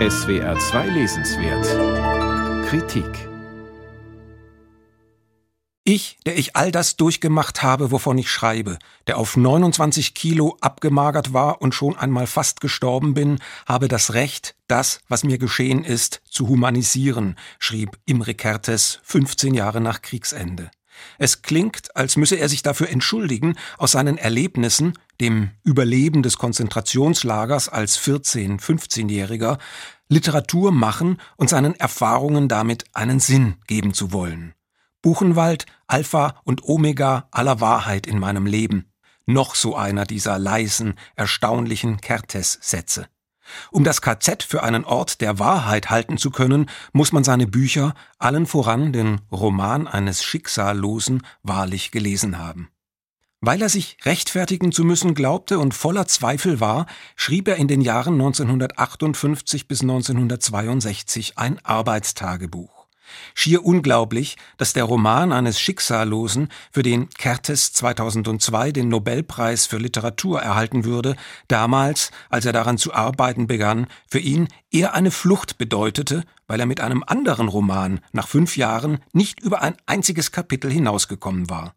SWR 2 Lesenswert Kritik Ich, der ich all das durchgemacht habe, wovon ich schreibe, der auf 29 Kilo abgemagert war und schon einmal fast gestorben bin, habe das Recht, das, was mir geschehen ist, zu humanisieren, schrieb Imre Kertész 15 Jahre nach Kriegsende. Es klingt, als müsse er sich dafür entschuldigen, aus seinen Erlebnissen, dem Überleben des Konzentrationslagers als 14-, 15-Jähriger, Literatur machen und seinen Erfahrungen damit einen Sinn geben zu wollen. Buchenwald, Alpha und Omega aller Wahrheit in meinem Leben. Noch so einer dieser leisen, erstaunlichen Kertes-Sätze. Um das KZ für einen Ort der Wahrheit halten zu können, muss man seine Bücher, allen voran den Roman eines Schicksallosen, wahrlich gelesen haben. Weil er sich rechtfertigen zu müssen glaubte und voller Zweifel war, schrieb er in den Jahren 1958 bis 1962 ein Arbeitstagebuch. Schier unglaublich, dass der Roman eines Schicksallosen, für den Kertes 2002 den Nobelpreis für Literatur erhalten würde, damals, als er daran zu arbeiten begann, für ihn eher eine Flucht bedeutete, weil er mit einem anderen Roman nach fünf Jahren nicht über ein einziges Kapitel hinausgekommen war.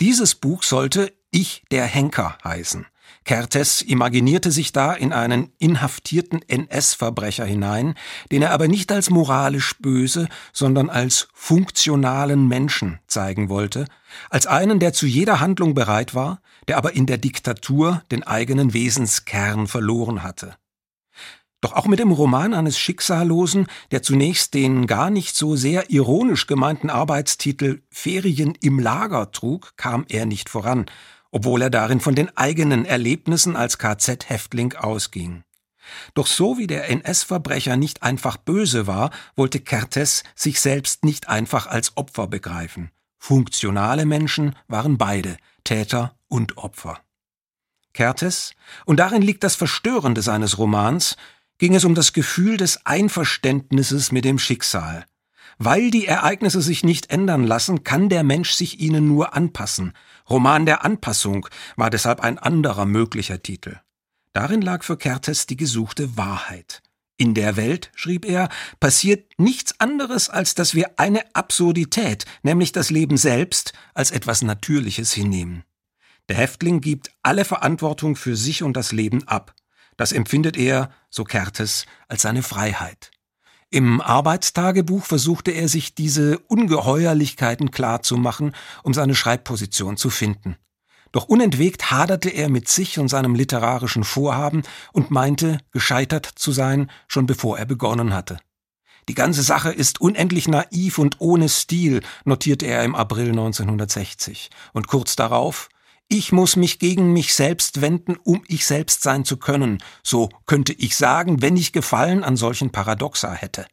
Dieses Buch sollte Ich der Henker heißen. Kertes imaginierte sich da in einen inhaftierten NS-Verbrecher hinein, den er aber nicht als moralisch böse, sondern als funktionalen Menschen zeigen wollte, als einen, der zu jeder Handlung bereit war, der aber in der Diktatur den eigenen Wesenskern verloren hatte. Doch auch mit dem Roman eines Schicksallosen, der zunächst den gar nicht so sehr ironisch gemeinten Arbeitstitel Ferien im Lager trug, kam er nicht voran, obwohl er darin von den eigenen Erlebnissen als KZ-Häftling ausging. Doch so wie der NS-Verbrecher nicht einfach böse war, wollte Kertes sich selbst nicht einfach als Opfer begreifen. Funktionale Menschen waren beide, Täter und Opfer. Kertes, und darin liegt das Verstörende seines Romans, ging es um das Gefühl des Einverständnisses mit dem Schicksal. Weil die Ereignisse sich nicht ändern lassen, kann der Mensch sich ihnen nur anpassen. Roman der Anpassung war deshalb ein anderer möglicher Titel. Darin lag für Kertes die gesuchte Wahrheit. In der Welt, schrieb er, passiert nichts anderes, als dass wir eine Absurdität, nämlich das Leben selbst, als etwas Natürliches hinnehmen. Der Häftling gibt alle Verantwortung für sich und das Leben ab. Das empfindet er, so Kertes, als seine Freiheit. Im Arbeitstagebuch versuchte er sich diese Ungeheuerlichkeiten klarzumachen, um seine Schreibposition zu finden. Doch unentwegt haderte er mit sich und seinem literarischen Vorhaben und meinte, gescheitert zu sein, schon bevor er begonnen hatte. Die ganze Sache ist unendlich naiv und ohne Stil, notierte er im April 1960. Und kurz darauf, ich muss mich gegen mich selbst wenden, um ich selbst sein zu können, so könnte ich sagen, wenn ich Gefallen an solchen Paradoxa hätte.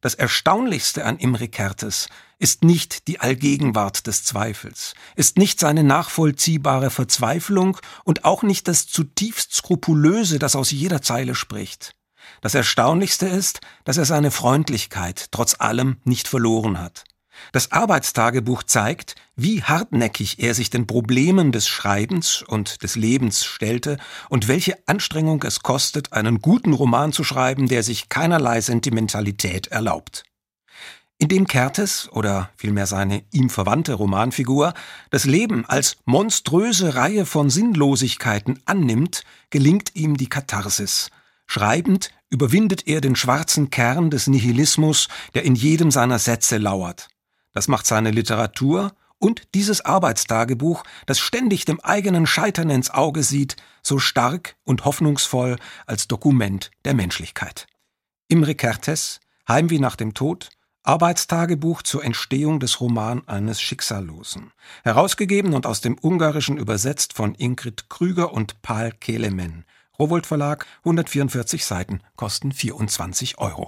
Das Erstaunlichste an Imre Kertes ist nicht die Allgegenwart des Zweifels, ist nicht seine nachvollziehbare Verzweiflung und auch nicht das zutiefst Skrupulöse, das aus jeder Zeile spricht. Das Erstaunlichste ist, dass er seine Freundlichkeit trotz allem nicht verloren hat. Das Arbeitstagebuch zeigt, wie hartnäckig er sich den Problemen des Schreibens und des Lebens stellte und welche Anstrengung es kostet, einen guten Roman zu schreiben, der sich keinerlei Sentimentalität erlaubt. Indem Kertes, oder vielmehr seine ihm verwandte Romanfigur, das Leben als monströse Reihe von Sinnlosigkeiten annimmt, gelingt ihm die Katharsis. Schreibend überwindet er den schwarzen Kern des Nihilismus, der in jedem seiner Sätze lauert. Das macht seine Literatur und dieses Arbeitstagebuch, das ständig dem eigenen Scheitern ins Auge sieht, so stark und hoffnungsvoll als Dokument der Menschlichkeit. Imre Kertész, Heimweh nach dem Tod, Arbeitstagebuch zur Entstehung des Roman eines Schicksallosen. Herausgegeben und aus dem Ungarischen übersetzt von Ingrid Krüger und Paul Kelemen. Rowold Verlag, 144 Seiten, kosten 24 Euro.